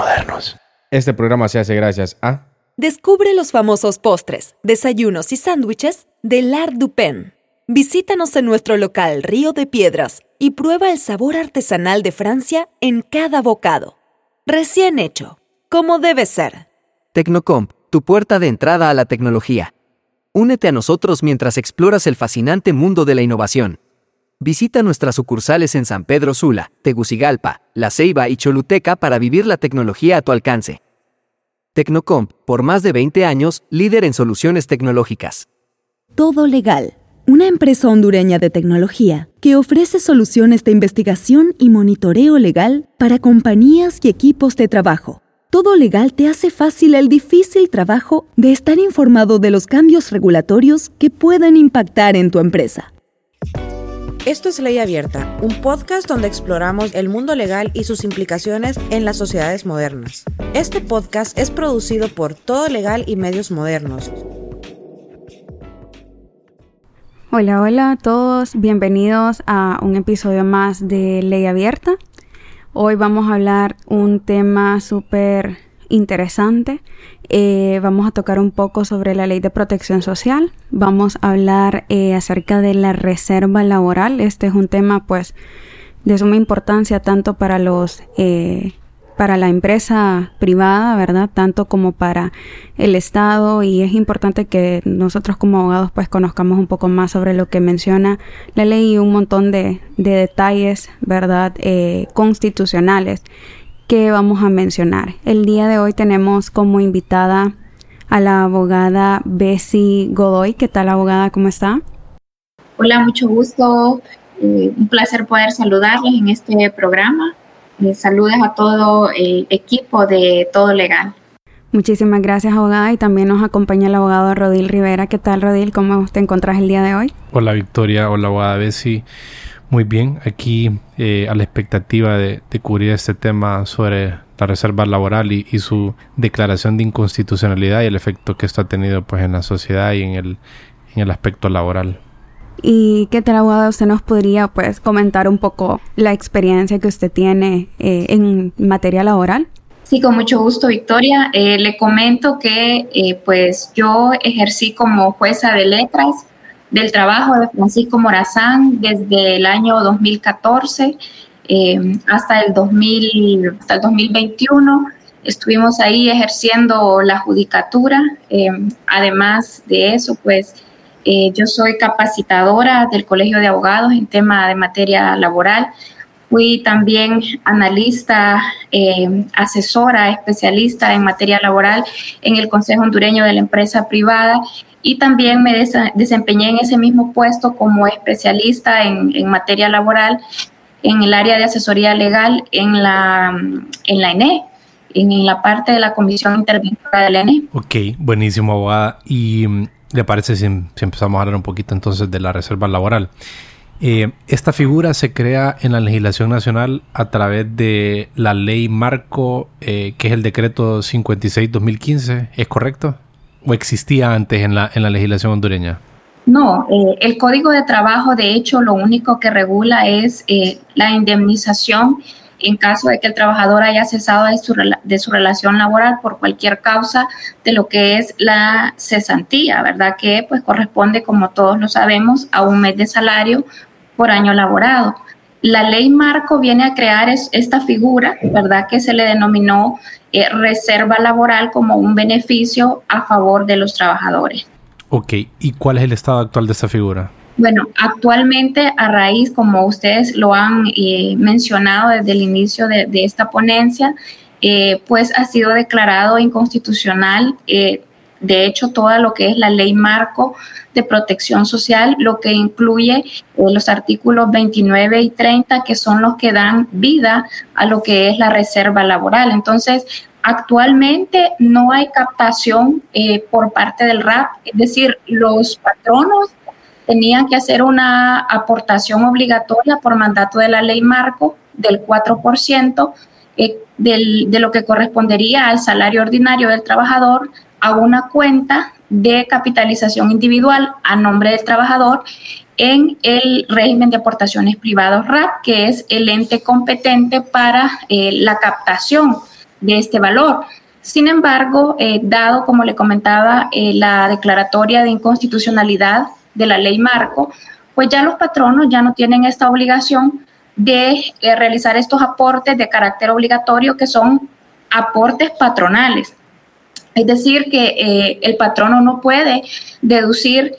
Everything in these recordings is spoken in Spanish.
modernos. Este programa se hace gracias a... Descubre los famosos postres, desayunos y sándwiches de L'Art du Pen. Visítanos en nuestro local Río de Piedras y prueba el sabor artesanal de Francia en cada bocado. Recién hecho, como debe ser. Tecnocomp, tu puerta de entrada a la tecnología. Únete a nosotros mientras exploras el fascinante mundo de la innovación. Visita nuestras sucursales en San Pedro Sula, Tegucigalpa, La Ceiba y Choluteca para vivir la tecnología a tu alcance. Tecnocomp, por más de 20 años, líder en soluciones tecnológicas. Todo Legal, una empresa hondureña de tecnología que ofrece soluciones de investigación y monitoreo legal para compañías y equipos de trabajo. Todo Legal te hace fácil el difícil trabajo de estar informado de los cambios regulatorios que pueden impactar en tu empresa. Esto es Ley Abierta, un podcast donde exploramos el mundo legal y sus implicaciones en las sociedades modernas. Este podcast es producido por Todo Legal y Medios Modernos. Hola, hola a todos, bienvenidos a un episodio más de Ley Abierta. Hoy vamos a hablar un tema súper interesante. Eh, vamos a tocar un poco sobre la ley de protección social. Vamos a hablar eh, acerca de la reserva laboral. Este es un tema pues de suma importancia tanto para los eh, para la empresa privada, ¿verdad? Tanto como para el Estado y es importante que nosotros como abogados pues conozcamos un poco más sobre lo que menciona la ley y un montón de, de detalles, ¿verdad? constitucionales que vamos a mencionar. El día de hoy tenemos como invitada a la abogada Bessie Godoy. ¿Qué tal, abogada? ¿Cómo está? Hola, mucho gusto. Eh, un placer poder saludarles en este programa. Saludos a todo el equipo de Todo Legal. Muchísimas gracias, abogada. Y también nos acompaña el abogado Rodil Rivera. ¿Qué tal, Rodil? ¿Cómo te encuentras el día de hoy? Hola, Victoria. Hola, abogada Bessie. Muy bien, aquí eh, a la expectativa de, cubrir este tema sobre la reserva laboral y, su declaración de inconstitucionalidad y el efecto que esto ha tenido pues en la sociedad y en el, en el aspecto laboral. ¿Y qué tal, abogado? ¿Usted nos podría pues comentar un poco la experiencia que usted tiene eh, en materia laboral? Sí, con mucho gusto, Victoria. Eh, le comento que pues yo ejercí como jueza de letras del trabajo de Francisco Morazán desde el año 2014 eh, hasta, el 2000, hasta el 2021. Estuvimos ahí ejerciendo la judicatura. Eh, además de eso, pues eh, yo soy capacitadora del Colegio de Abogados en tema de materia laboral. Fui también analista, asesora, especialista en materia laboral en el Consejo Hondureño de la Empresa Privada y también me desempeñé en ese mismo puesto como especialista en, materia laboral en el área de asesoría legal en la, en la ENE, en la parte de la Comisión Interventora de la ENE. Ok, buenísimo, abogada. ¿Y mm, le parece si, empezamos a hablar un poquito entonces de la reserva laboral? Eh, esta figura se crea en la legislación nacional a través de la ley marco, eh, que es el decreto 56-2015, ¿es correcto? O existía antes en la, en la legislación hondureña? No, eh, el Código de Trabajo, de hecho, lo único que regula es eh, la indemnización en caso de que el trabajador haya cesado de su, de su, relación laboral por cualquier causa de lo que es la cesantía, ¿verdad? Que pues corresponde, como todos lo sabemos, a un mes de salario por año laborado. La ley marco viene a crear esta figura, ¿verdad? Que se le denominó eh, reserva laboral como un beneficio a favor de los trabajadores. Ok, ¿y cuál es el estado actual de esa figura? Bueno, actualmente a raíz, como ustedes lo han eh, mencionado desde el inicio de, esta ponencia, eh, pues ha sido declarado inconstitucional, de hecho, todo lo que es la ley marco de protección social, lo que incluye los artículos 29 y 30, que son los que dan vida a lo que es la reserva laboral. Entonces, actualmente no hay captación eh, por parte del RAP, es decir, los patronos tenían que hacer una aportación obligatoria por mandato de la ley marco del 4% eh, de lo que correspondería al salario ordinario del trabajador a una cuenta de capitalización individual a nombre del trabajador en el régimen de aportaciones privados RAP, que es el ente competente para eh, la captación de este valor. Sin embargo, eh, dado, como le comentaba, eh, la declaratoria de inconstitucionalidad de la ley marco, pues ya los patronos ya no tienen esta obligación de realizar estos aportes de carácter obligatorio que son aportes patronales. Es decir, que el patrono no puede deducir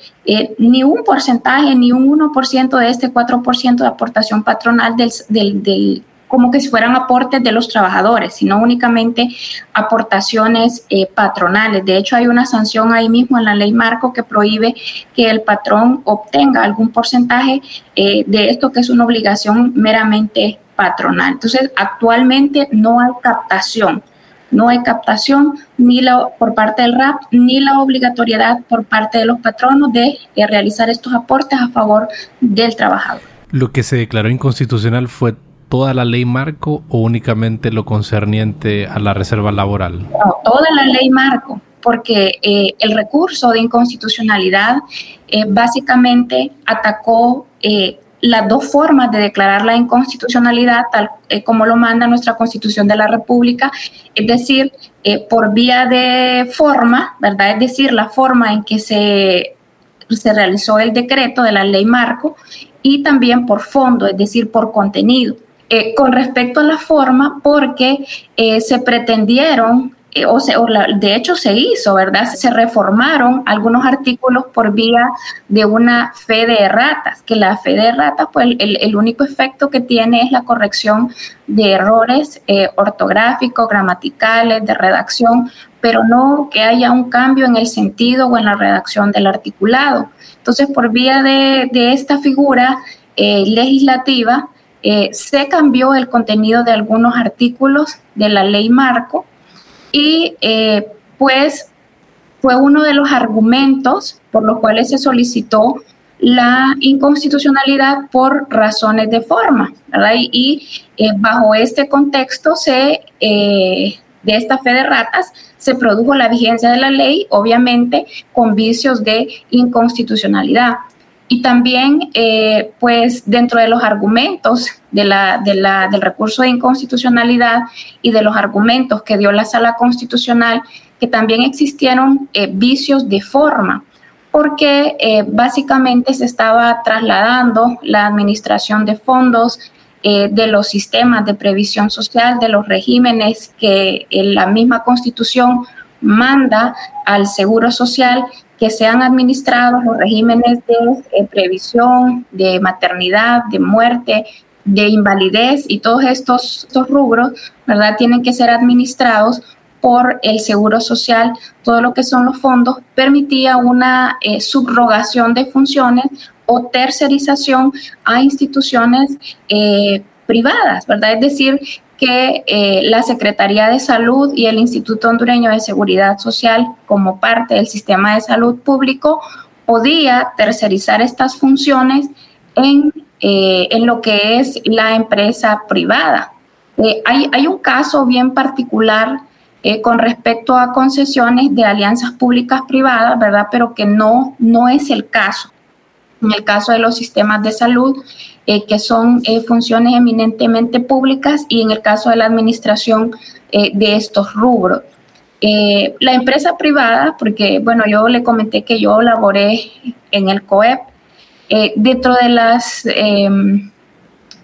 ni un porcentaje, ni un 1% de este 4% de aportación patronal del, del, como que si fueran aportes de los trabajadores, sino únicamente aportaciones eh, patronales. De hecho, hay una sanción ahí mismo en la ley marco que prohíbe que el patrón obtenga algún porcentaje eh, de esto que es una obligación meramente patronal. Entonces, actualmente no hay captación no hay captación ni la, por parte del RAP ni la obligatoriedad por parte de los patronos de, de, realizar estos aportes a favor del trabajador. Lo que se declaró inconstitucional fue toda la ley marco o únicamente lo concerniente a la reserva laboral? No, toda la ley marco, porque eh, el recurso de inconstitucionalidad eh, básicamente atacó eh, las dos formas de declarar la inconstitucionalidad, tal como lo manda nuestra Constitución de la República, es decir, por vía de forma, ¿verdad? Es decir, la forma en que se, se realizó el decreto de la ley marco y también por fondo, es decir, por contenido. Eh, con respecto a la forma, porque eh, se pretendieron, eh, o, de hecho se hizo, ¿verdad? Se reformaron algunos artículos por vía de una fe de erratas, que la fe de erratas, pues el, único efecto que tiene es la corrección de errores ortográficos, gramaticales, de redacción, pero no que haya un cambio en el sentido o en la redacción del articulado. Entonces, por vía de, esta figura legislativa, eh, se cambió el contenido de algunos artículos de la ley marco y eh, pues fue uno de los argumentos por los cuales se solicitó la inconstitucionalidad por razones de forma, ¿verdad? Y, eh, bajo este contexto se, de esta fe de ratas se produjo la vigencia de la ley, obviamente con vicios de inconstitucionalidad. Y también, eh, pues, dentro de los argumentos del recurso de inconstitucionalidad y de los argumentos que dio la Sala Constitucional, que también existieron eh, vicios de forma, porque eh, básicamente se estaba trasladando la administración de fondos de los sistemas de previsión social, de los regímenes que la misma Constitución manda al Seguro Social que sean administrados los regímenes de eh, previsión, de maternidad, de muerte, de invalidez y todos estos, rubros, ¿verdad? Tienen que ser administrados por el Seguro Social, todo lo que son los fondos, permitía una eh, subrogación de funciones o tercerización a instituciones eh, privadas, ¿verdad? Es decir, que eh, la Secretaría de Salud y el Instituto Hondureño de Seguridad Social, como parte del sistema de salud público, podía tercerizar estas funciones en, eh, en lo que es la empresa privada. Eh, hay, hay, un caso bien particular con respecto a concesiones de alianzas públicas privadas, ¿verdad? Pero que no, no es el caso. En el caso de los sistemas de salud, eh, que son eh, funciones eminentemente públicas y en el caso de la administración eh, de estos rubros. la empresa privada, porque bueno, yo le comenté que yo laboré en el COEP, dentro de las em,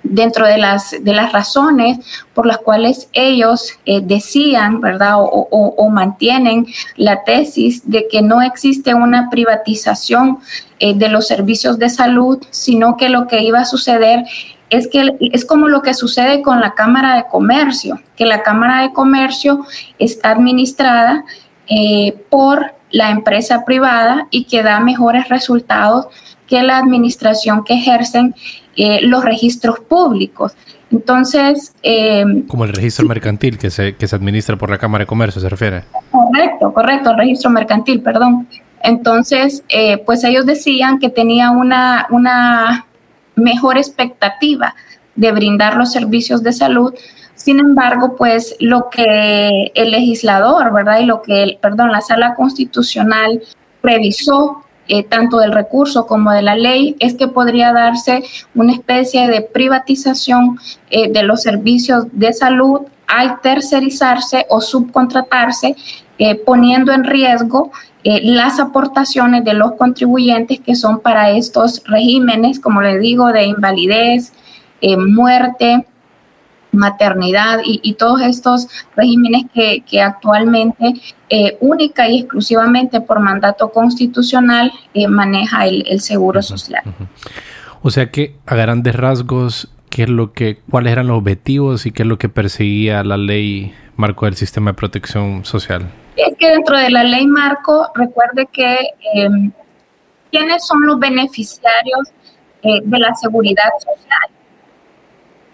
dentro de las, de las razones por las cuales ellos decían, ¿verdad? O, o, mantienen la tesis de que no existe una privatización eh, de los servicios de salud, sino que lo que iba a suceder es que es como lo que sucede con la Cámara de Comercio, que la Cámara de Comercio está administrada eh, por la empresa privada y que da mejores resultados que la administración que ejercen eh, los registros públicos. Entonces... Como el registro mercantil que se, que se administra por la Cámara de Comercio, ¿se refiere? Correcto, correcto, el registro mercantil, perdón. Entonces, eh, pues ellos decían que tenía una, una mejor expectativa de brindar los servicios de salud. Sin embargo, pues lo que el legislador, ¿verdad? Y lo que, el, perdón, la sala constitucional revisó eh, tanto del recurso como de la ley, es que podría darse una especie de privatización eh, de los servicios de salud al tercerizarse o subcontratarse, eh, poniendo en riesgo las aportaciones de los contribuyentes que son para estos regímenes, como le digo, de invalidez, muerte, maternidad y, todos estos regímenes que, actualmente única y exclusivamente por mandato constitucional maneja el, seguro social. O sea que a grandes rasgos qué es lo que, cuáles eran los objetivos y qué es lo que perseguía la ley marco del sistema de protección social. Es que dentro de la ley marco, recuerde que em, quiénes son los beneficiarios eh, de la seguridad social.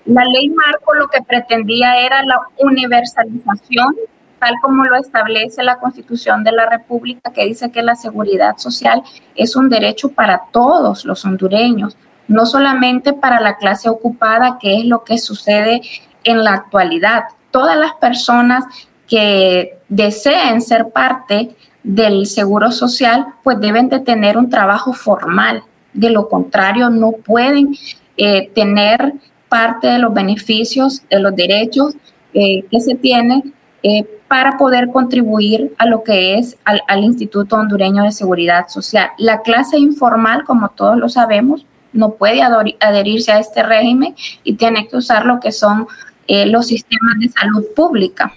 La ley marco lo que pretendía era la universalización, tal como lo establece la Constitución de la República, que dice que la seguridad social es un derecho para todos los hondureños, no solamente para la clase ocupada, que es lo que sucede en la actualidad. Todas las personas que deseen ser parte del seguro social, pues deben de tener un trabajo formal. De lo contrario, no pueden eh, tener parte de los beneficios, de los derechos eh, que se tienen eh, para poder contribuir a lo que es al, al Instituto Hondureño de Seguridad Social. La clase informal, como todos lo sabemos, no puede adherirse a este régimen y tiene que usar lo que son eh, los sistemas de salud pública.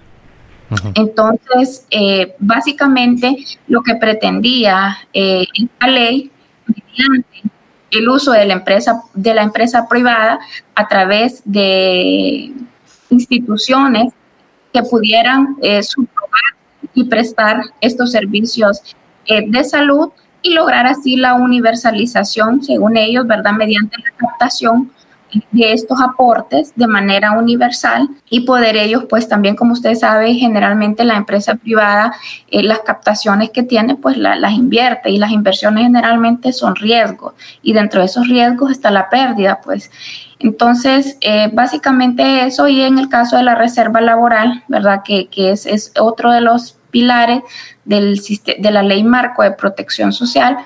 Entonces, eh, básicamente lo que pretendía esta ley, mediante el uso de la empresa, de la empresa privada a través de instituciones que pudieran eh, y prestar estos servicios de salud y lograr así la universalización, según ellos, ¿verdad? Mediante la captación de estos aportes de manera universal y poder ellos, pues también como usted sabe, generalmente la empresa privada, eh, las captaciones que tiene, pues las invierte y las inversiones generalmente son riesgos y dentro de esos riesgos está la pérdida, pues. Entonces, eh, básicamente eso y en el caso de la reserva laboral, ¿verdad? Que, que es, es otro de los pilares del, de la ley marco de protección social,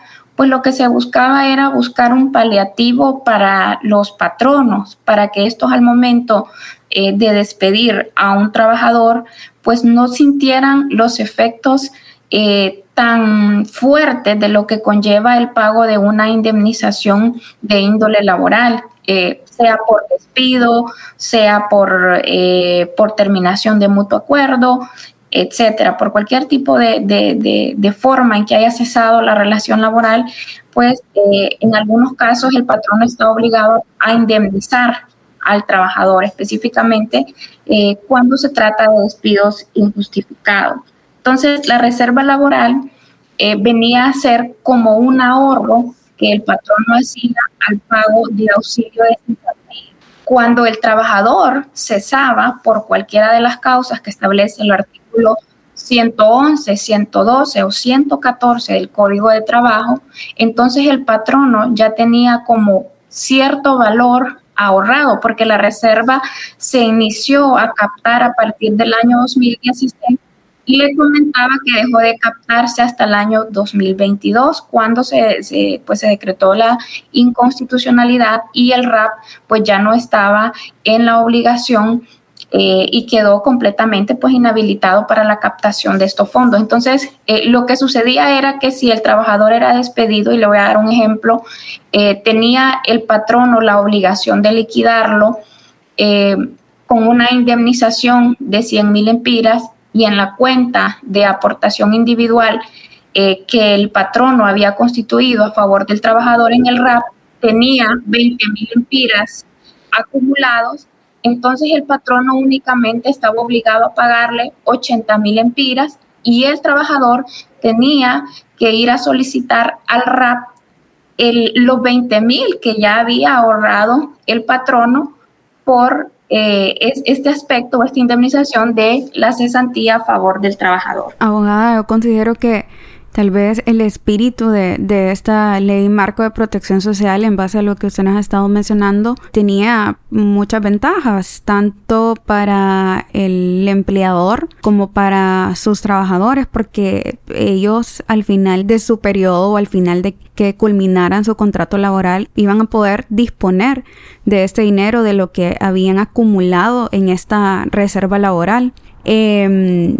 pues lo que se buscaba era buscar un paliativo para los patronos, para que estos al momento eh, de despedir a un trabajador, pues no sintieran los efectos eh, tan fuertes de lo que conlleva el pago de una indemnización de índole laboral, eh, sea por despido, sea por, por terminación de mutuo acuerdo, etcétera, por cualquier tipo de, forma en que haya cesado la relación laboral, pues eh, en algunos casos el patrón está obligado a indemnizar al trabajador, específicamente eh, cuando se trata de despidos injustificados. Entonces, la reserva laboral eh, venía a ser como un ahorro que el patrón no hacía al pago de auxilio de cuando el trabajador cesaba por cualquiera de las causas que establece el artículo 111, 112 o 114 del Código de Trabajo, entonces el patrono ya tenía como cierto valor ahorrado, porque la reserva se inició a captar a partir del año 2016 y le comentaba que dejó de captarse hasta el año 2022, cuando se, pues se decretó la inconstitucionalidad y el RAP pues ya no estaba en la obligación eh, y quedó completamente pues inhabilitado para la captación de estos fondos. Entonces, eh, lo que sucedía era que si el trabajador era despedido, y le voy a dar un ejemplo, eh, tenía el patrono la obligación de liquidarlo con una indemnización de 100 mil empiras y en la cuenta de aportación individual que el patrono había constituido a favor del trabajador en el RAP, tenía 20 mil empiras acumulados entonces el patrono únicamente estaba obligado a pagarle 80 mil empiras y el trabajador tenía que ir a solicitar al RAP los 20 mil que ya había ahorrado el patrono por eh, este aspecto, esta indemnización de la cesantía a favor del trabajador. Abogada, yo considero que Tal vez el espíritu de, de, esta ley marco de protección social, en base a lo que usted nos ha estado mencionando, tenía muchas ventajas, tanto para el empleador como para sus trabajadores, porque ellos al final de su periodo o al final de que culminaran su contrato laboral iban a poder disponer de este dinero, de lo que habían acumulado en esta reserva laboral. Eh,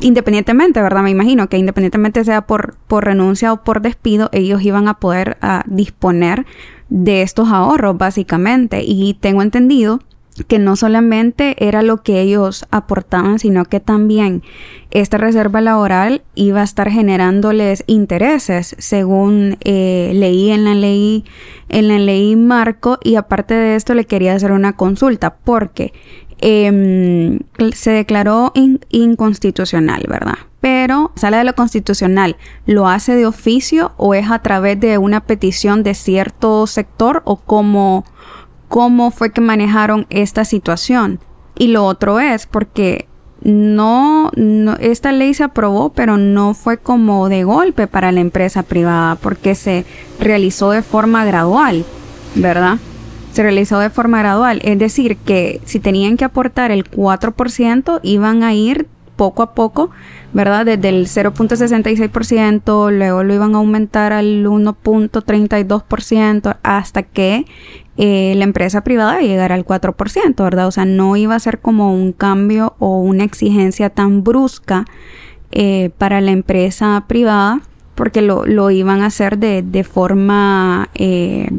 independientemente, ¿verdad? Me imagino que independientemente sea por, por renuncia o por despido, ellos iban a poder uh, disponer de estos ahorros, básicamente. Y tengo entendido que no solamente era lo que ellos aportaban, sino que también esta reserva laboral iba a estar generándoles intereses, según eh, leí en la ley, en la ley marco, y aparte de esto le quería hacer una consulta, porque eh, se declaró inconstitucional, ¿verdad? Pero sale de lo constitucional, ¿lo hace de oficio o es a través de una petición de cierto sector o cómo, cómo fue que manejaron esta situación? Y lo otro es porque no, esta ley se aprobó, pero no fue como de golpe para la empresa privada, porque se realizó de forma gradual, ¿verdad? Se realizó de forma gradual. Es decir, que si tenían que aportar el 4%, iban a ir poco a poco, ¿verdad? Desde el 0.66%, luego lo iban a aumentar al 1.32% hasta que eh, la empresa privada llegara al 4%, ¿verdad? O sea, no iba a ser como un cambio o una exigencia tan brusca eh, para la empresa privada, porque lo, lo iban a hacer de, de forma, eh,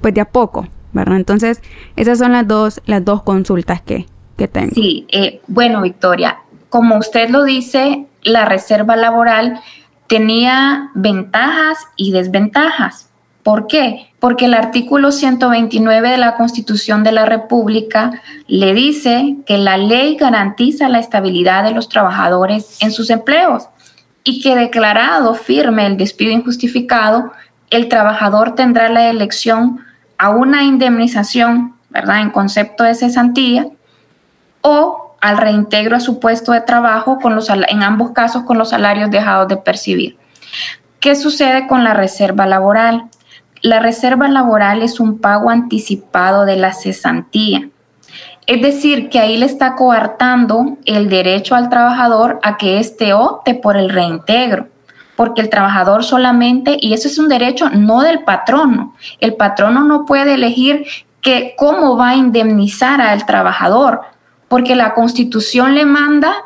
pues de a poco, ¿verdad? Entonces, esas son las dos, las dos consultas que, que tengo. Sí, eh, bueno, Victoria, como usted lo dice, la reserva laboral tenía ventajas y desventajas. ¿Por qué? Porque el artículo 129 de la Constitución de la República le dice que la ley garantiza la estabilidad de los trabajadores en sus empleos y que declarado firme el despido injustificado, el trabajador tendrá la elección a una indemnización, ¿verdad? En concepto de cesantía o al reintegro a su puesto de trabajo con los, en ambos casos con los salarios dejados de percibir. ¿Qué sucede con la reserva laboral? La reserva laboral es un pago anticipado de la cesantía. Es decir, que ahí le está coartando el derecho al trabajador a que éste opte por el reintegro porque el trabajador solamente, y eso es un derecho no del patrono, el patrono no puede elegir que, cómo va a indemnizar al trabajador, porque la constitución le manda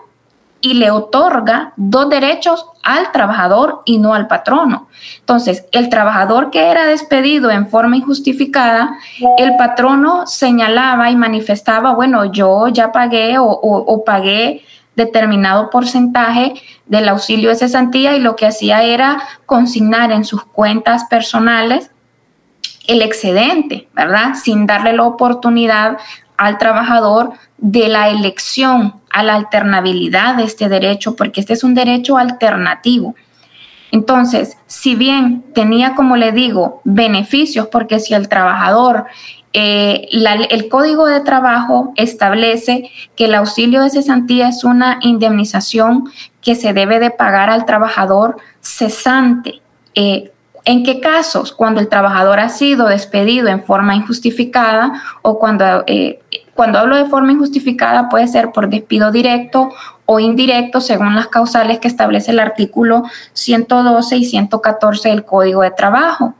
y le otorga dos derechos al trabajador y no al patrono. Entonces, el trabajador que era despedido en forma injustificada, el patrono señalaba y manifestaba, bueno, yo ya pagué o, o pagué determinado porcentaje del auxilio de cesantía y lo que hacía era consignar en sus cuentas personales el excedente, ¿verdad? Sin darle la oportunidad al trabajador de la elección, a la alternabilidad de este derecho, porque este es un derecho alternativo. Entonces, si bien tenía, como le digo, beneficios, porque si el trabajador eh, el Código de Trabajo establece que el auxilio de cesantía es una indemnización que se debe de pagar al trabajador cesante. Eh, ¿En qué casos? Cuando el trabajador ha sido despedido en forma injustificada o cuando, eh, cuando hablo de forma injustificada puede ser por despido directo o indirecto según las causales que establece el artículo 112 y 114 del Código de Trabajo.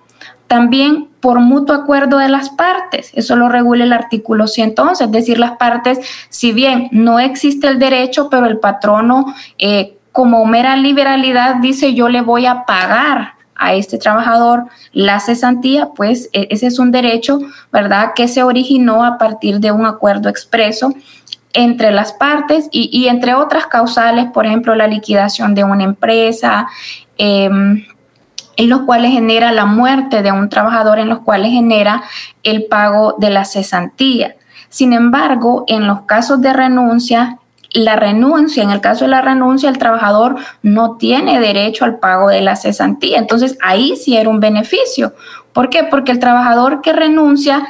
También por mutuo acuerdo de las partes, eso lo regula el artículo 111, es decir, las partes, si bien no existe el derecho, pero el patrono, eh, como mera liberalidad, dice yo le voy a pagar a este trabajador la cesantía, pues e, ese es un derecho, ¿verdad?, que se originó a partir de un acuerdo expreso entre las partes y, entre otras causales, por ejemplo, la liquidación de una empresa, eh, en los cuales genera la muerte de un trabajador, en los cuales genera el pago de la cesantía. Sin embargo, en los casos de renuncia, la renuncia, en el caso de la renuncia, el trabajador no tiene derecho al pago de la cesantía. Entonces, ahí sí era un beneficio. ¿Por qué? Porque el trabajador que renuncia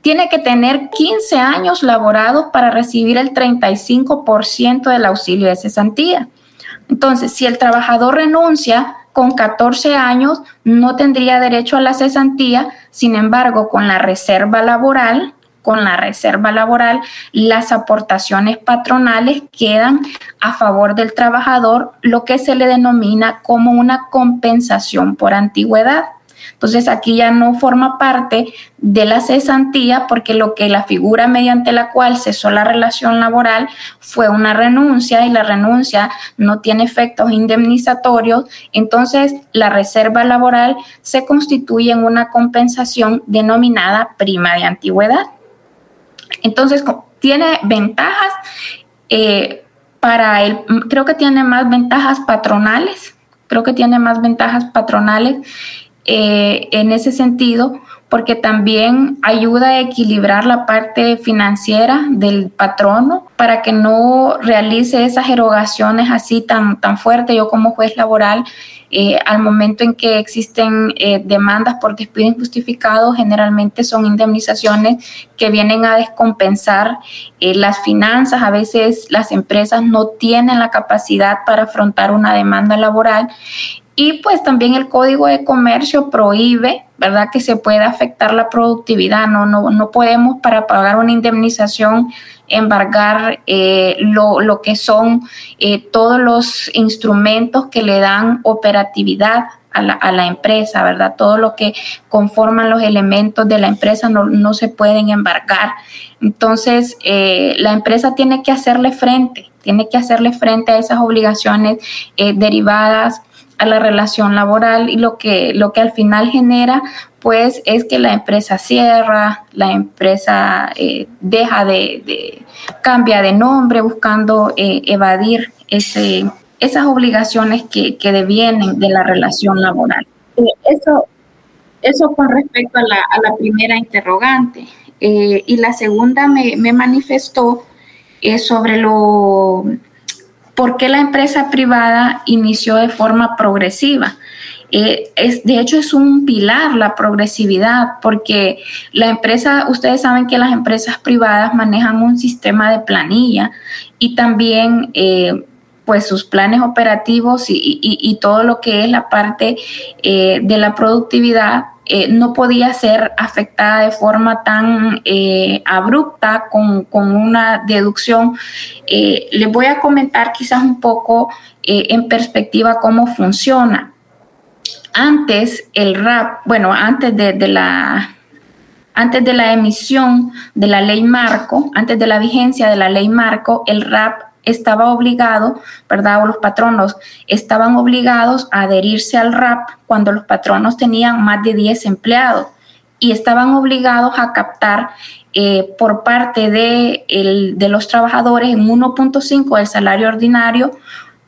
tiene que tener 15 años laborados para recibir el 35% del auxilio de cesantía. Entonces, si el trabajador renuncia con 14 años, no tendría derecho a la cesantía, sin embargo, con la reserva laboral, con la reserva laboral, las aportaciones patronales quedan a favor del trabajador, lo que se le denomina como una compensación por antigüedad. Entonces aquí ya no forma parte de la cesantía porque lo que la figura mediante la cual cesó la relación laboral fue una renuncia y la renuncia no tiene efectos indemnizatorios, entonces la reserva laboral se constituye en una compensación denominada prima de antigüedad. Entonces tiene ventajas eh, para el, creo que tiene más ventajas patronales, creo que tiene más ventajas patronales eh, en ese sentido, porque también ayuda a equilibrar la parte financiera del patrono para que no realice esas erogaciones así tan, tan fuertes. Yo como juez laboral, eh, al momento en que existen eh, demandas por despido injustificado, generalmente son indemnizaciones que vienen a descompensar las finanzas. A veces las empresas no tienen la capacidad para afrontar una demanda laboral y pues también el Código de Comercio prohíbe, ¿verdad?, que se pueda afectar la productividad. No, no, no podemos para pagar una indemnización embargar eh, lo, lo, que son eh, todos los instrumentos que le dan operatividad a la, a la, empresa, ¿verdad? Todo lo que conforman los elementos de la empresa no, no se pueden embargar. Entonces, eh, la empresa tiene que hacerle frente, tiene que hacerle frente a esas obligaciones derivadas a la relación laboral y lo que, lo que al final genera pues es que la empresa cierra, la empresa eh, deja de, cambia de nombre buscando eh, evadir ese, esas obligaciones que, que, devienen de la relación laboral. Eh, eso, eso con respecto a la, a la primera interrogante. y la segunda me, me manifestó sobre lo ¿Por qué la empresa privada inició de forma progresiva? Eh, es, de hecho, es un pilar la progresividad, porque la empresa, ustedes saben que las empresas privadas manejan un sistema de planilla y también eh, pues sus planes operativos y, todo lo que es la parte eh, de la productividad eh, no podía ser afectada de forma tan eh, abrupta con, una deducción. les voy a comentar quizás un poco en perspectiva cómo funciona. Antes el RAP, bueno, antes de la antes de la emisión de la ley marco, antes de la vigencia de la ley marco, el RAP estaba obligado, ¿verdad? O los patronos estaban obligados a adherirse al RAP cuando los patronos tenían más de 10 empleados y estaban obligados a captar eh, por parte de, de los trabajadores en 1.5 del salario ordinario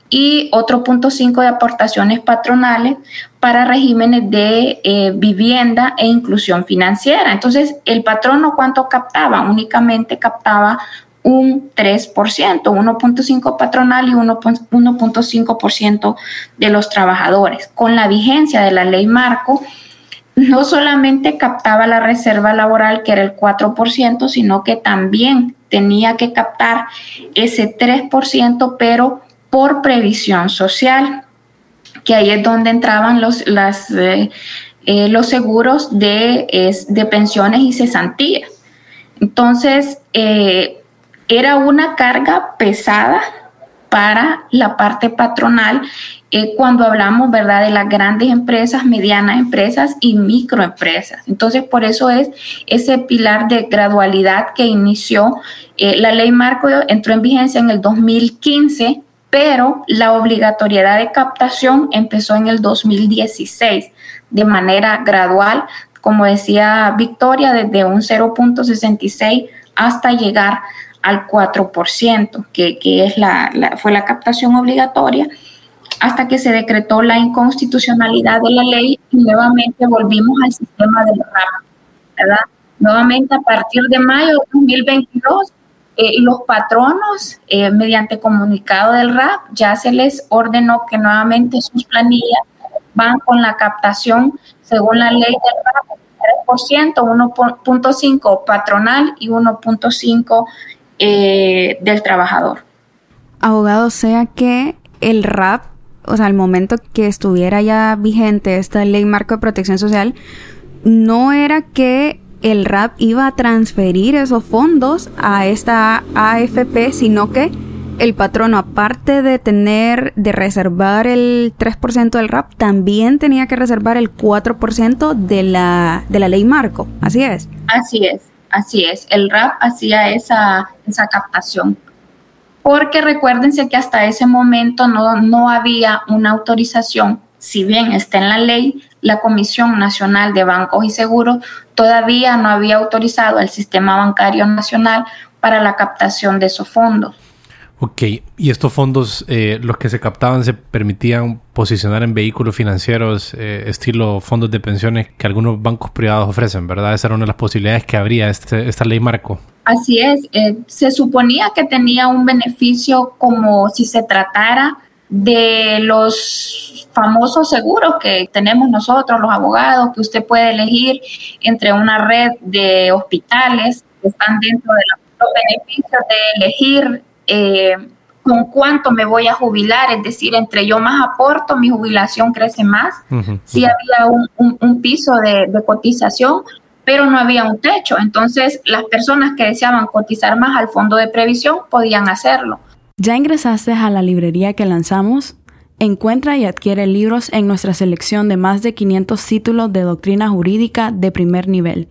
y otro punto 5 de aportaciones patronales para regímenes de eh, vivienda e inclusión financiera. Entonces, el patrono cuánto captaba? Únicamente captaba un 3%, 1.5 patronal y 1.5% de los trabajadores. Con la vigencia de la ley marco, no solamente captaba la reserva laboral, que era el 4%, sino que también tenía que captar ese 3%, pero por previsión social, que ahí es donde entraban los, eh, eh, los seguros de, de pensiones y cesantías. Entonces, eh, era una carga pesada para la parte patronal eh, cuando hablamos, ¿verdad?, de las grandes empresas, medianas empresas y microempresas. Entonces, por eso es ese pilar de gradualidad que inició. Eh, la ley marco entró en vigencia en el 2015, pero la obligatoriedad de captación empezó en el 2016 de manera gradual, como decía Victoria, desde un 0.66 hasta llegar al 4%, que, que es la, fue la captación obligatoria, hasta que se decretó la inconstitucionalidad de la ley y nuevamente volvimos al sistema del RAP, ¿verdad? Nuevamente a partir de mayo de 2022, eh, los patronos, eh, mediante comunicado del RAP, ya se les ordenó que nuevamente sus planillas van con la captación según la ley del RAP, 3%, 1.5 patronal y 1.5 eh, del trabajador. Abogado, sea que el RAP, o sea, al momento que estuviera ya vigente esta ley marco de protección social, no era que el RAP iba a transferir esos fondos a esta AFP, sino que el patrono, aparte de tener, de reservar el 3% del RAP, también tenía que reservar el 4% de la, de la ley marco. Así es. Así es, así es. El RAP hacía esa, captación. Porque recuérdense que hasta ese momento no, no había una autorización, si bien está en la ley, la Comisión Nacional de Bancos y Seguros todavía no había autorizado al sistema bancario nacional para la captación de esos fondos. Ok, y estos fondos, eh, los que se captaban, se permitían posicionar en vehículos financieros, eh, estilo fondos de pensiones que algunos bancos privados ofrecen, ¿verdad? Esa era una de las posibilidades que habría este, esta ley marco. Así es, eh, se suponía que tenía un beneficio como si se tratara de los famosos seguros que tenemos nosotros, los abogados, que usted puede elegir entre una red de hospitales que están dentro de los beneficios de elegir eh, con cuánto me voy a jubilar, es decir, entre yo más aporto, mi jubilación crece más. si había un, piso de, de, cotización, pero no había un techo. Entonces, las personas que deseaban cotizar más al fondo de previsión podían hacerlo. ¿Ya ingresaste a la librería que lanzamos? Encuentra y adquiere libros en nuestra selección de más de 500 títulos de doctrina jurídica de primer nivel.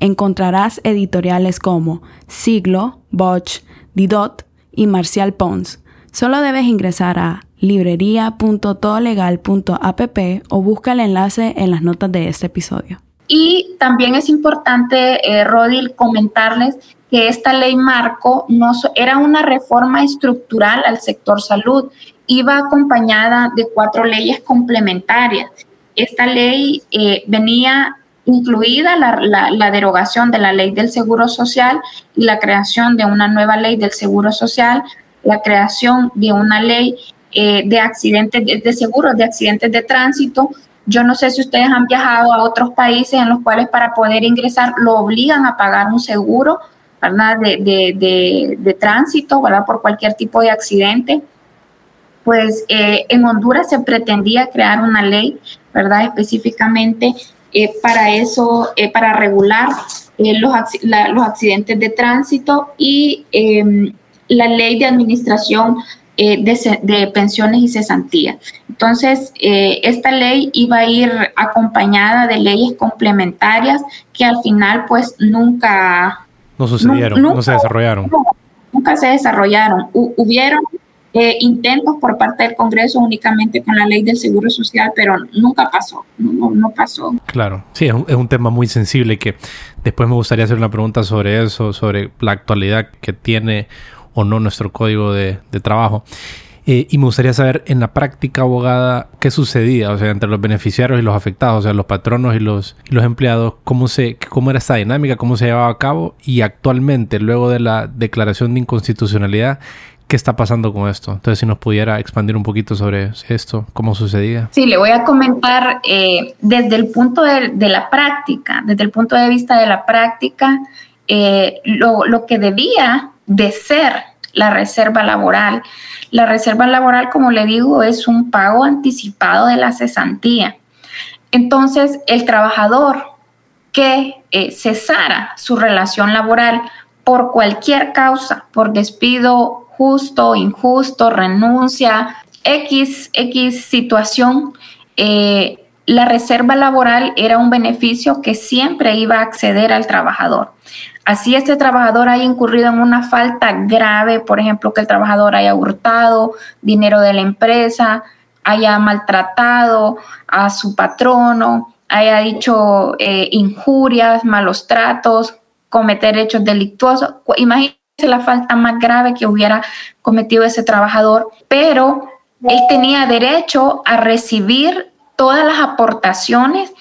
Encontrarás editoriales como Siglo, Bosch, Didot, y Marcial Pons. Solo debes ingresar a librería.todolegal.app o busca el enlace en las notas de este episodio. Y también es importante, eh, Rodil, comentarles que esta ley marco no era una reforma estructural al sector salud, iba acompañada de cuatro leyes complementarias. Esta ley eh, venía incluida la, derogación de la ley del Seguro Social y la creación de una nueva ley del Seguro Social, la creación de una ley eh, de accidentes, de, seguros de accidentes de tránsito. Yo no sé si ustedes han viajado a otros países en los cuales para poder ingresar lo obligan a pagar un seguro ¿verdad? De, de, tránsito ¿verdad? por cualquier tipo de accidente. Pues eh, en Honduras se pretendía crear una ley ¿verdad? específicamente eh, para eso, eh, para regular eh, los, los, accidentes de tránsito y em, la ley de administración de, de, pensiones y cesantías. Entonces, esta ley iba a ir acompañada de leyes complementarias que al final pues nunca... No sucedieron, no se desarrollaron. nunca se desarrollaron. hubieron eh, intentos por parte del Congreso únicamente con la ley del Seguro Social, pero nunca pasó, no, pasó. Claro, sí, es un, tema muy sensible que después me gustaría hacer una pregunta sobre eso, sobre la actualidad que tiene o no nuestro código de, trabajo. Eh, y me gustaría saber en la práctica abogada qué sucedía, o sea, entre los beneficiarios y los afectados, o sea, los patronos y los, y los empleados, cómo, se, cómo era esta dinámica, cómo se llevaba a cabo y actualmente, luego de la declaración de inconstitucionalidad, qué está pasando con esto. Entonces, si nos pudiera expandir un poquito sobre esto, cómo sucedía. Sí, le voy a comentar eh, desde el punto de, la práctica, desde el punto de vista de la práctica, eh, lo, lo, que debía de ser la reserva laboral. La reserva laboral, como le digo, es un pago anticipado de la cesantía. Entonces, el trabajador que eh, cesara su relación laboral por cualquier causa, por despido justo, injusto, renuncia, X, X situación, eh, la reserva laboral era un beneficio que siempre iba a acceder al trabajador. Así este trabajador haya incurrido en una falta grave, por ejemplo, que el trabajador haya hurtado dinero de la empresa, haya maltratado a su patrono, haya dicho eh, injurias, malos tratos, cometer hechos delictuosos. Imagínense la falta más grave que hubiera cometido ese trabajador, pero él tenía derecho a recibir todas las aportaciones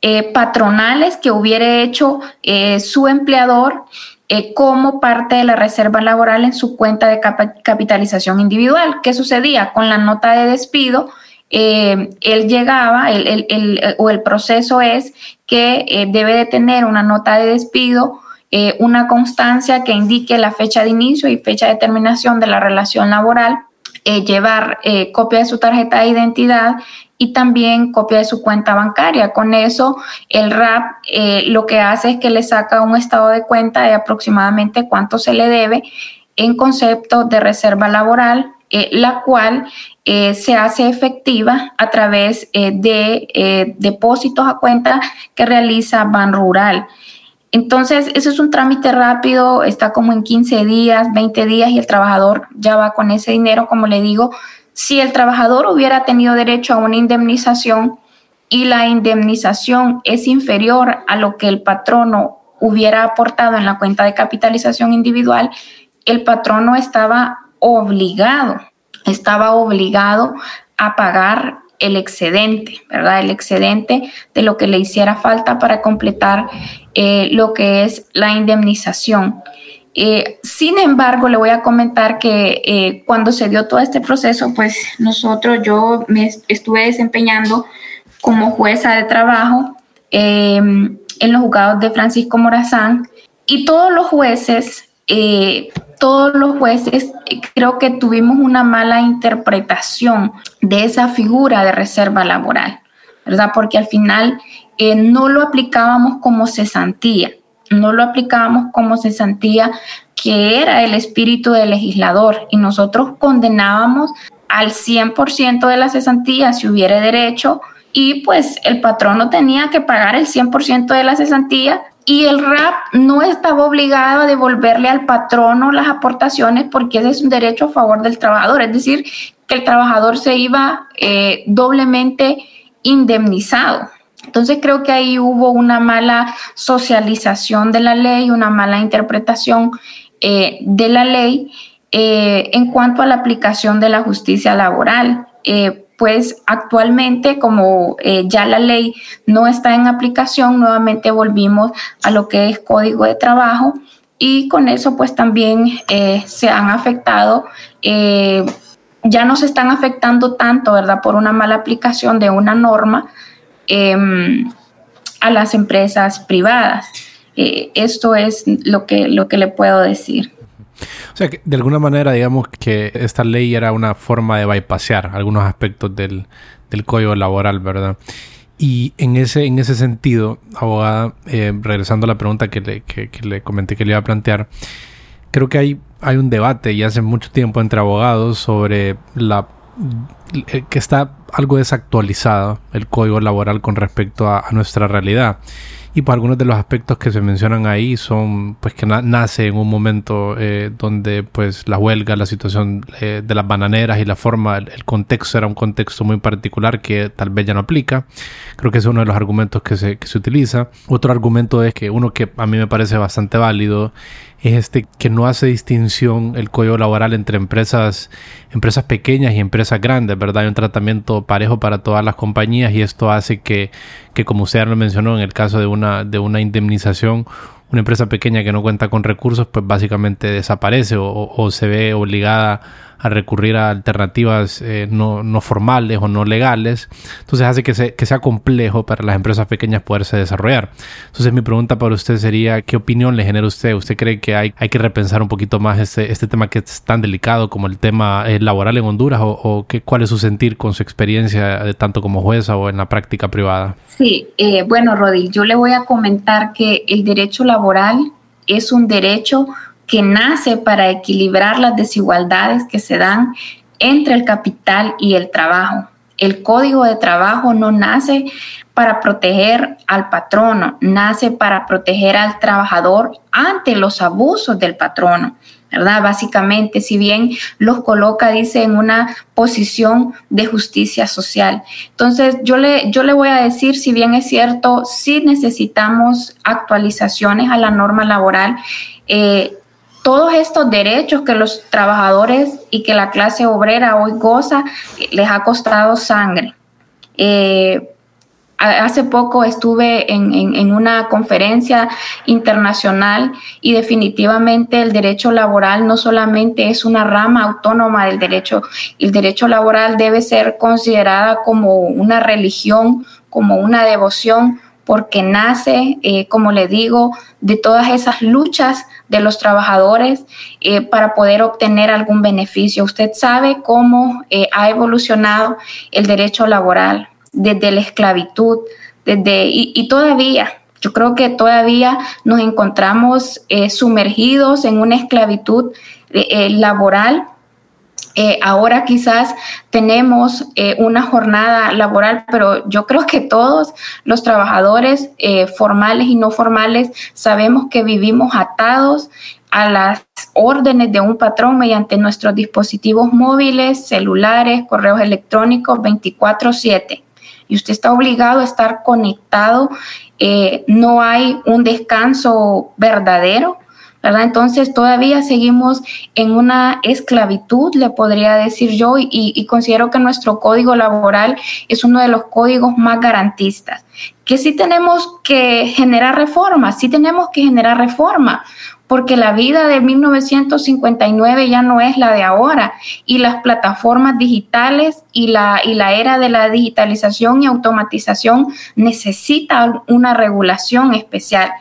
eh, patronales que hubiera hecho eh, su empleador eh, como parte de la reserva laboral en su cuenta de capitalización individual. ¿Qué sucedía? Con la nota de despido, él llegaba, o el proceso es que debe de tener una nota de despido eh, una constancia que indique la fecha de inicio y fecha de terminación de la relación laboral eh, llevar eh, copia de su tarjeta de identidad y también copia de su cuenta bancaria. Con eso, el RAP lo que hace es que le saca un estado de cuenta de aproximadamente cuánto se le debe en concepto de reserva laboral, la cual se hace efectiva a través de depósitos a cuenta que realiza Ban Rural. Entonces, eso es un trámite rápido, está como en 15 días, 20 días y el trabajador ya va con ese dinero, como le digo. Si el trabajador hubiera tenido derecho a una indemnización y la indemnización es inferior a lo que el patrono hubiera aportado en la cuenta de capitalización individual, el patrono estaba obligado, estaba obligado a pagar el excedente, ¿verdad? El excedente de lo que le hiciera falta para completar eh, lo que es la indemnización. Eh, sin embargo, le voy a comentar que eh, cuando se dio todo este proceso, pues nosotros, yo me estuve desempeñando como jueza de trabajo em, en los juzgados de Francisco Morazán y todos los jueces todos los jueces creo que tuvimos una mala interpretación de esa figura de reserva laboral, ¿verdad? Porque al final eh, no lo aplicábamos como cesantía, no lo aplicábamos como cesantía que era el espíritu del legislador y nosotros condenábamos al 100% de la cesantía si hubiera derecho y pues el patrono tenía que pagar el 100% de la cesantía y el RAP no estaba obligado a devolverle al patrono las aportaciones porque ese es un derecho a favor del trabajador, es decir, que el trabajador se iba eh, doblemente indemnizado. Entonces creo que ahí hubo una mala socialización de la ley, una mala interpretación eh, de la ley eh, en cuanto a la aplicación de la justicia laboral pues actualmente como eh, ya la ley no está en aplicación, nuevamente volvimos a lo que es código de trabajo y con eso pues también eh, se han afectado, eh, ya no se están afectando tanto, ¿verdad? Por una mala aplicación de una norma em, a las empresas privadas. esto es lo que, lo que le puedo decir. O sea, que de alguna manera, digamos que esta ley era una forma de bypassear algunos aspectos del, código laboral, ¿verdad? Y en ese, en ese sentido, abogada, eh, regresando a la pregunta que le, que, le comenté que le iba a plantear, creo que hay, hay un debate y hace mucho tiempo entre abogados sobre la eh, que está algo desactualizado el código laboral con respecto a nuestra realidad. Y pues algunos de los aspectos que se mencionan ahí son pues que nace en un momento eh, donde pues la huelga, la situación eh, de las bananeras y la forma, el, contexto era un contexto muy particular que tal vez ya no aplica. Creo que es uno de los argumentos que se, que se utiliza. Otro argumento es que uno que a mí me parece bastante válido es este que no hace distinción el código laboral entre empresas, empresas pequeñas y empresas grandes, ¿verdad? Hay un tratamiento parejo para todas las compañías y esto hace que, que como usted lo mencionó, en el caso de una, de una indemnización, una empresa pequeña que no cuenta con recursos, pues básicamente desaparece o, o se ve obligada a recurrir a alternativas eh, no, no, formales o no legales. Entonces hace que, que, sea complejo para las empresas pequeñas poderse desarrollar. Entonces mi pregunta para usted sería, ¿qué opinión le genera usted? ¿Usted cree que hay, hay que repensar un poquito más este, este tema que es tan delicado como el tema eh, laboral en Honduras? ¿O, qué, cuál es su sentir con su experiencia de tanto como jueza o en la práctica privada? Sí, eh, bueno, Rodil, yo le voy a comentar que el derecho laboral es un derecho que nace para equilibrar las desigualdades que se dan entre el capital y el trabajo. El código de trabajo no nace para proteger al patrono, nace para proteger al trabajador ante los abusos del patrono. ¿verdad? Básicamente, si bien los coloca, dice, en una posición de justicia social. Entonces, yo le, yo le voy a decir, si bien es cierto, sí necesitamos actualizaciones a la norma laboral, eh, todos estos derechos que los trabajadores y que la clase obrera hoy goza les ha costado sangre. Eh, hace poco estuve en, una conferencia internacional y definitivamente el derecho laboral no solamente es una rama autónoma del derecho, el derecho laboral debe ser considerada como una religión, como una devoción, porque nace, eh, como le digo, de todas esas luchas de los trabajadores eh, para poder obtener algún beneficio. Usted sabe cómo eh, ha evolucionado el derecho laboral desde la esclavitud, desde, y, todavía, yo creo que todavía nos encontramos sumergidos en una esclavitud laboral eh, ahora quizás tenemos eh, una jornada laboral, pero yo creo que todos los trabajadores eh, formales y no formales sabemos que vivimos atados a las órdenes de un patrón mediante nuestros dispositivos móviles, celulares, correos electrónicos 24/7. Y usted está obligado a estar conectado. no hay un descanso verdadero entonces todavía seguimos en una esclavitud, le podría decir yo, y, considero que nuestro código laboral es uno de los códigos más garantistas. Que sí tenemos que generar reformas, sí tenemos que generar reforma, porque la vida de 1959 ya no es la de ahora y las plataformas digitales y la, y la era de la digitalización y automatización necesita una regulación especial.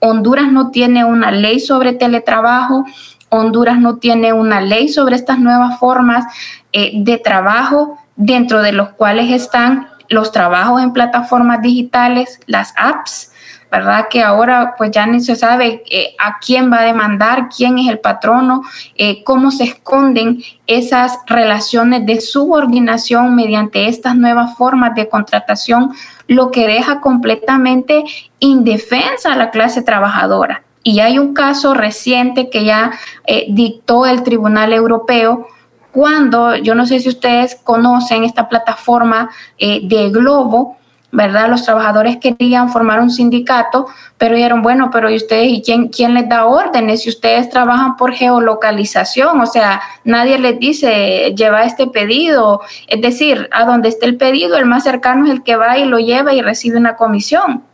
Honduras no tiene una ley sobre teletrabajo, Honduras no tiene una ley sobre estas nuevas formas eh, de trabajo, dentro de los cuales están los trabajos en plataformas digitales, las apps, ¿verdad? Que ahora pues ya ni se sabe eh, a quién va a demandar, quién es el patrono, eh, cómo se esconden esas relaciones de subordinación mediante estas nuevas formas de contratación, lo que deja completamente indefensa a la clase trabajadora. Y hay un caso reciente que ya eh, dictó el Tribunal Europeo cuando, yo no sé si ustedes conocen esta plataforma de Globo, ¿verdad? Los trabajadores querían formar un sindicato, pero dijeron, bueno, pero ¿y ustedes y quién, quién les da órdenes? Si ustedes trabajan por geolocalización, o sea, nadie les dice, lleva este pedido, es decir, a donde esté el pedido, el más cercano es el que va y lo lleva y recibe una comisión.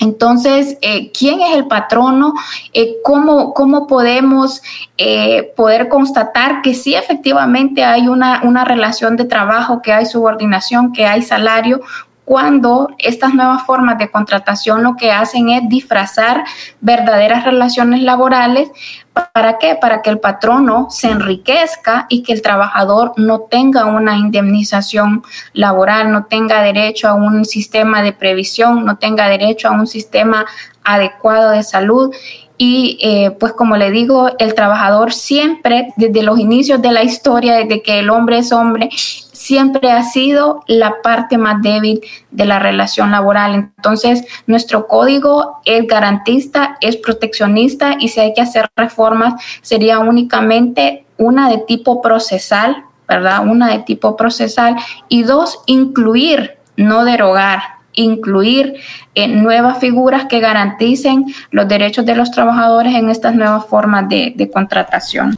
Entonces, eh, ¿quién es el patrono? Eh, ¿cómo, ¿cómo, podemos eh, poder constatar que sí efectivamente hay una, una relación de trabajo, que hay subordinación, que hay salario? Cuando estas nuevas formas de contratación lo que hacen es disfrazar verdaderas relaciones laborales. ¿Para qué? Para que el patrono se enriquezca y que el trabajador no tenga una indemnización laboral, no tenga derecho a un sistema de previsión, no tenga derecho a un sistema adecuado de salud y eh, pues como le digo, el trabajador siempre, desde los inicios de la historia, desde que el hombre es hombre, siempre ha sido la parte más débil de la relación laboral. Entonces, nuestro código es garantista, es proteccionista y si hay que hacer reformas, sería únicamente una de tipo procesal, ¿verdad? Una de tipo procesal y dos, incluir, no derogar incluir eh, nuevas figuras que garanticen los derechos de los trabajadores en estas nuevas formas de, contratación.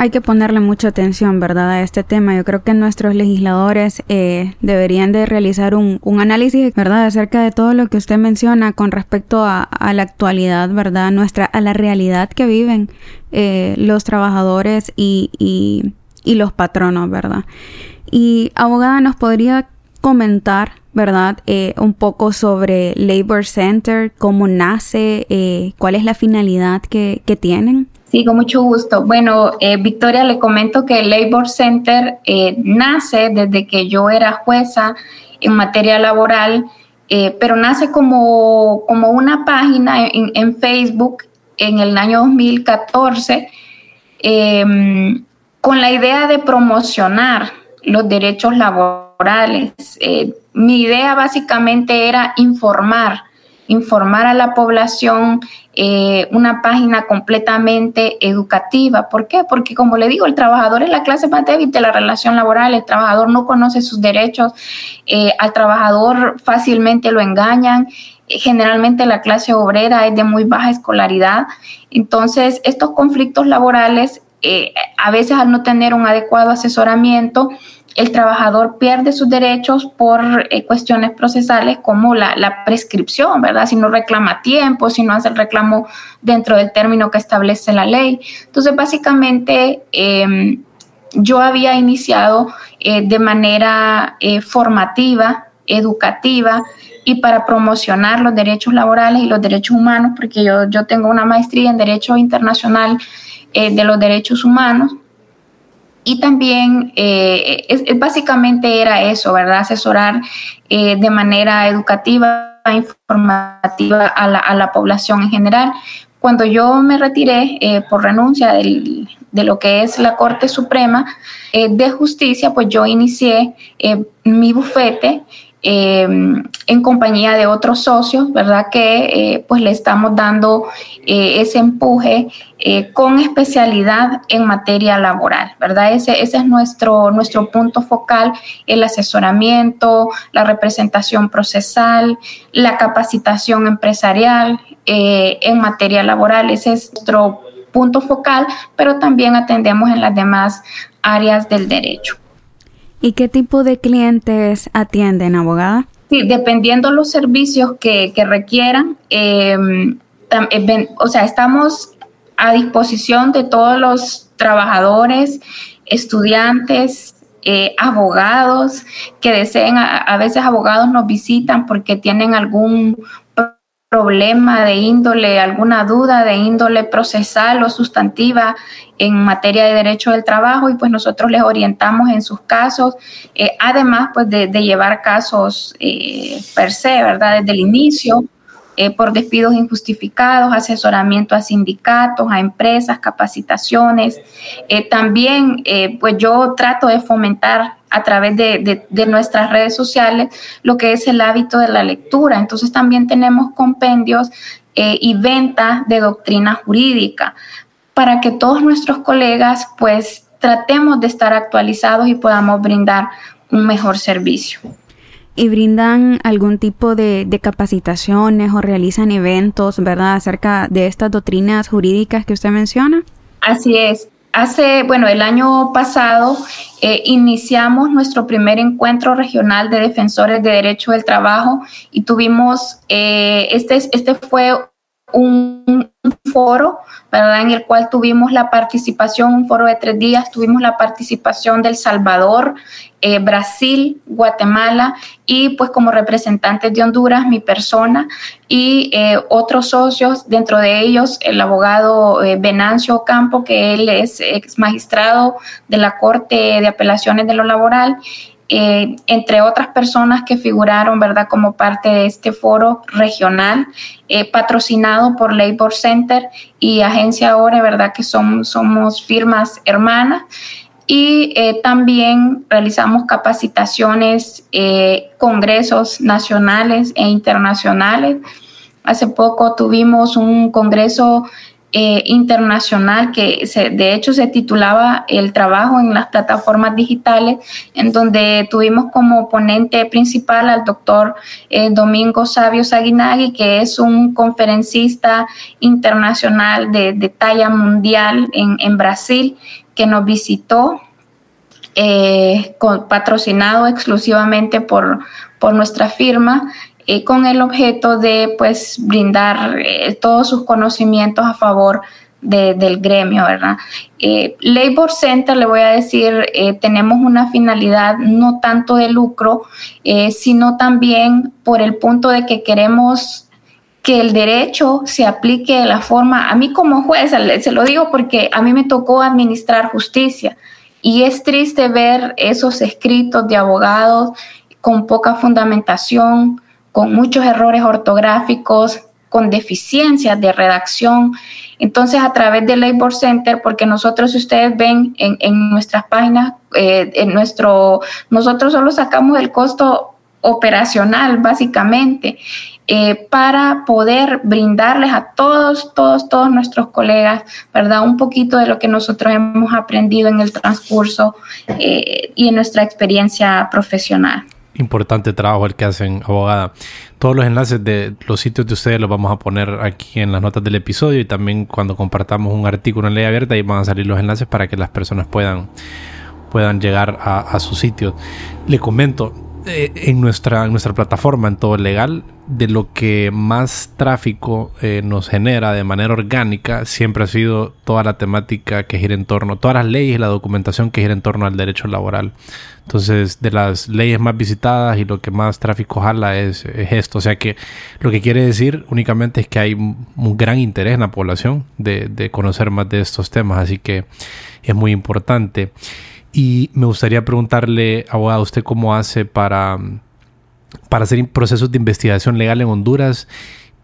Hay que ponerle mucha atención, ¿verdad?, a este tema. Yo creo que nuestros legisladores eh, deberían de realizar un, análisis, ¿verdad?, acerca de todo lo que usted menciona con respecto a, la actualidad, ¿verdad?, nuestra, a la realidad que viven eh, los trabajadores y, y, y los patronos, ¿verdad? Y abogada, ¿nos podría comentar ¿verdad? Eh, un poco sobre Labor Center, cómo nace, eh, cuál es la finalidad que, tienen. Sí, con mucho gusto. Bueno, eh, Victoria, le comento que el Labor Center nace desde que yo era jueza en materia laboral, pero nace como, como una página en, en, Facebook en el año 2014 em, con la idea de promocionar los derechos laborales mi idea básicamente era informar, informar a la población eh, una página completamente educativa. ¿Por qué? Porque como le digo, el trabajador es la clase más débil de la relación laboral, el trabajador no conoce sus derechos, eh, al trabajador fácilmente lo engañan, generalmente la clase obrera es de muy baja escolaridad, entonces estos conflictos laborales, eh, a veces al no tener un adecuado asesoramiento, el trabajador pierde sus derechos por eh, cuestiones procesales como la, prescripción, ¿verdad? Si no reclama tiempo, si no hace el reclamo dentro del término que establece la ley. Entonces, básicamente, em, yo había iniciado eh, de manera eh, formativa, educativa, y para promocionar los derechos laborales y los derechos humanos, porque yo, yo tengo una maestría en Derecho Internacional de los Derechos Humanos. Y también eh, básicamente era eso, ¿verdad? Asesorar eh, de manera educativa, informativa a la, a la, población en general. Cuando yo me retiré por renuncia del, de lo que es la Corte Suprema de Justicia, pues yo inicié mi bufete Em, en compañía de otros socios, ¿verdad? Que eh, pues le estamos dando eh, ese empuje eh, con especialidad en materia laboral, ¿verdad? Ese, ese es nuestro, nuestro punto focal, el asesoramiento, la representación procesal, la capacitación empresarial en materia laboral, ese es nuestro punto focal, pero también atendemos en las demás áreas del derecho. ¿Y qué tipo de clientes atienden, abogada? Sí, dependiendo los servicios que, requieran. Em, eh, o sea, estamos a disposición de todos los trabajadores, estudiantes, eh, abogados que deseen, a, veces abogados nos visitan porque tienen algún problema de índole, alguna duda de índole procesal o sustantiva en materia de derecho del trabajo y pues nosotros les orientamos en sus casos, eh, además pues de, llevar casos eh, per se, ¿verdad? Desde el inicio, eh, por despidos injustificados, asesoramiento a sindicatos, a empresas, capacitaciones. también pues yo trato de fomentar a través de, nuestras redes sociales lo que es el hábito de la lectura. Entonces también tenemos compendios eh, y venta de doctrina jurídica para que todos nuestros colegas pues tratemos de estar actualizados y podamos brindar un mejor servicio. ¿Y brindan algún tipo de, de capacitaciones o realizan eventos, verdad, acerca de estas doctrinas jurídicas que usted menciona? Así es. Hace, bueno, el año pasado eh, iniciamos nuestro primer encuentro regional de defensores de derecho del trabajo y tuvimos, eh, este, este fue un, foro. En el cual tuvimos la participación, un foro de tres días, tuvimos la participación del Salvador, eh, Brasil, Guatemala y pues como representantes de Honduras, mi persona y eh, otros socios, dentro de ellos el abogado eh, Venancio Campo, que él es ex magistrado de la Corte de Apelaciones de lo Laboral eh, entre otras personas que figuraron, ¿verdad?, como parte de este foro regional, eh, patrocinado por Labor Center y Agencia ORE, ¿verdad?, que son, somos firmas hermanas. Y eh, también realizamos capacitaciones, congresos nacionales e internacionales. Hace poco tuvimos un congreso eh, internacional que se, de hecho se titulaba El trabajo en las plataformas digitales, en donde tuvimos como ponente principal al doctor eh, Domingo Sabio Saguinagui, que es un conferencista internacional de, talla mundial en, Brasil, que nos visitó. Eh, patrocinado exclusivamente por, por nuestra firma eh, con el objeto de pues brindar eh, todos sus conocimientos a favor del gremio, ¿verdad? Eh, Labor Center, le voy a decir, tenemos una finalidad no tanto de lucro, sino también por el punto de que queremos que el derecho se aplique de la forma, a mí como jueza, se lo digo porque a mí me tocó administrar justicia y es triste ver esos escritos de abogados con poca fundamentación, con muchos errores ortográficos, con deficiencias de redacción. Entonces, a través del Labor Center, porque nosotros, si ustedes ven en, nuestras páginas, eh, en nuestro, nosotros solo sacamos el costo operacional, básicamente, eh, para poder brindarles a todos, todos, todos nuestros colegas, ¿verdad? Un poquito de lo que nosotros hemos aprendido en el transcurso eh, y en nuestra experiencia profesional importante trabajo el que hacen, abogada. Todos los enlaces de los sitios de ustedes los vamos a poner aquí en las notas del episodio y también cuando compartamos un artículo en ley abierta ahí van a salir los enlaces para que las personas puedan, puedan llegar a, a su sitio. Le comento, eh, en, nuestra, en nuestra plataforma, en todo legal, de lo que más tráfico eh, nos genera de manera orgánica siempre ha sido toda la temática que gira en torno, todas las leyes y la documentación que gira en torno al derecho laboral. Entonces, de las leyes más visitadas y lo que más tráfico jala es, esto. O sea que lo que quiere decir únicamente es que hay un gran interés en la población de, de conocer más de estos temas. Así que es muy importante. Y me gustaría preguntarle, abogado, ¿usted cómo hace para para hacer procesos de investigación legal en Honduras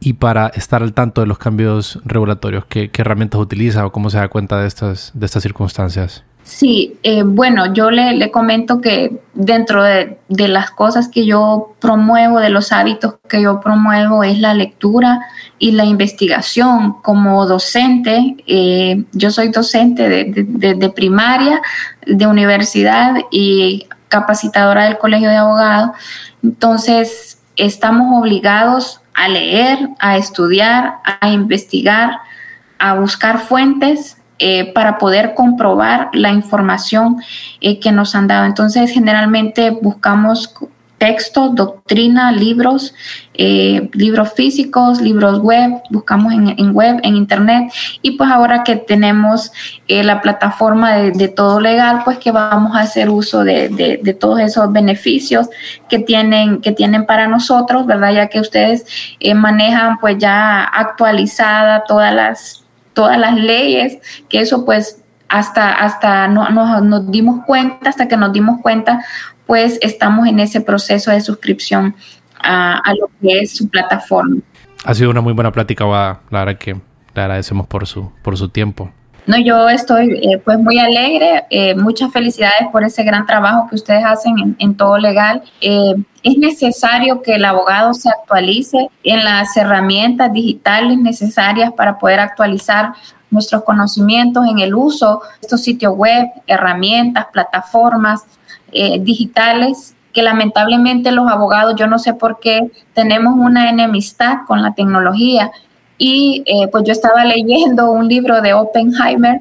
y para estar al tanto de los cambios regulatorios? ¿Qué, herramientas utiliza o cómo se da cuenta de estas, de estas circunstancias? Sí, eh, bueno, yo le, comento que dentro de, las cosas que yo promuevo, de los hábitos que yo promuevo, es la lectura y la investigación. Como docente, eh, yo soy docente de, primaria, de universidad y capacitadora del Colegio de Abogados. Entonces, estamos obligados a leer, a estudiar, a investigar, a buscar fuentes eh, para poder comprobar la información eh, que nos han dado. Entonces, generalmente buscamos texto, doctrina, libros, eh, libros físicos, libros web, buscamos en, web, en internet y pues ahora que tenemos eh, la plataforma de, todo legal, pues que vamos a hacer uso de, todos esos beneficios que tienen, que tienen para nosotros, ¿verdad? Ya que ustedes eh, manejan pues ya actualizada todas las, todas las leyes, que eso pues hasta, hasta no, nos dimos cuenta, hasta que nos dimos cuenta, pues estamos en ese proceso de suscripción a, lo que es su plataforma. Ha sido una muy buena plática, La verdad que le agradecemos por su, por su tiempo. No, yo estoy eh, pues muy alegre, eh, muchas felicidades por ese gran trabajo que ustedes hacen en, todo legal. Eh, es necesario que el abogado se actualice en las herramientas digitales necesarias para poder actualizar nuestros conocimientos en el uso de estos sitios web, herramientas, plataformas eh, digitales que lamentablemente los abogados, yo no sé por qué, tenemos una enemistad con la tecnología. Y eh, pues yo estaba leyendo un libro de Oppenheimer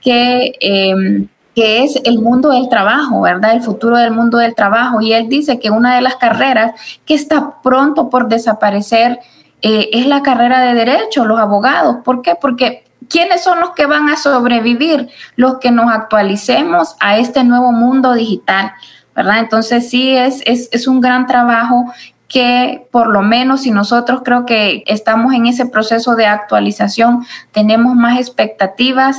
que, em, que es el mundo del trabajo, ¿verdad? El futuro del mundo del trabajo. Y él dice que una de las carreras que está pronto por desaparecer eh, es la carrera de derecho, los abogados. ¿Por qué? Porque ¿quiénes son los que van a sobrevivir? Los que nos actualicemos a este nuevo mundo digital, ¿verdad? Entonces sí, es, es, un gran trabajo que por lo menos si nosotros creo que estamos en ese proceso de actualización, tenemos más expectativas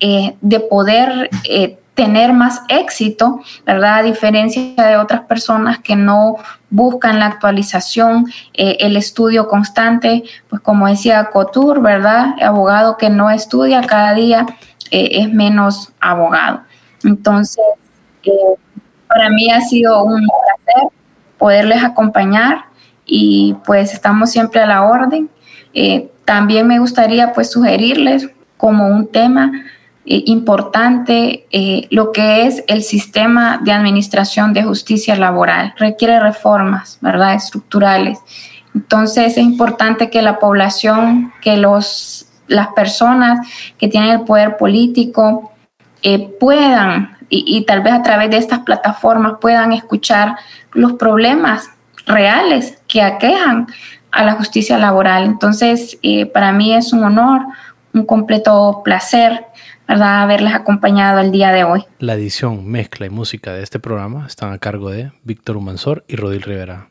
eh, de poder eh, tener más éxito, ¿verdad? A diferencia de otras personas que no buscan la actualización, eh, el estudio constante, pues como decía Couture, ¿verdad? Abogado que no estudia cada día eh, es menos abogado. Entonces, eh, para mí ha sido un placer poderles acompañar y pues estamos siempre a la orden. también me gustaría pues sugerirles como un tema eh, importante eh, lo que es el sistema de administración de justicia laboral. Requiere reformas, ¿verdad? Estructurales. Entonces es importante que la población, que los, las personas que tienen el poder político eh, puedan, y, tal vez a través de estas plataformas puedan escuchar los problemas reales que aquejan a la justicia laboral. Entonces, para mí es un honor, un completo placer ¿verdad? haberles acompañado el día de hoy. La edición, mezcla y música de este programa están a cargo de Víctor Humansor y Rodil Rivera.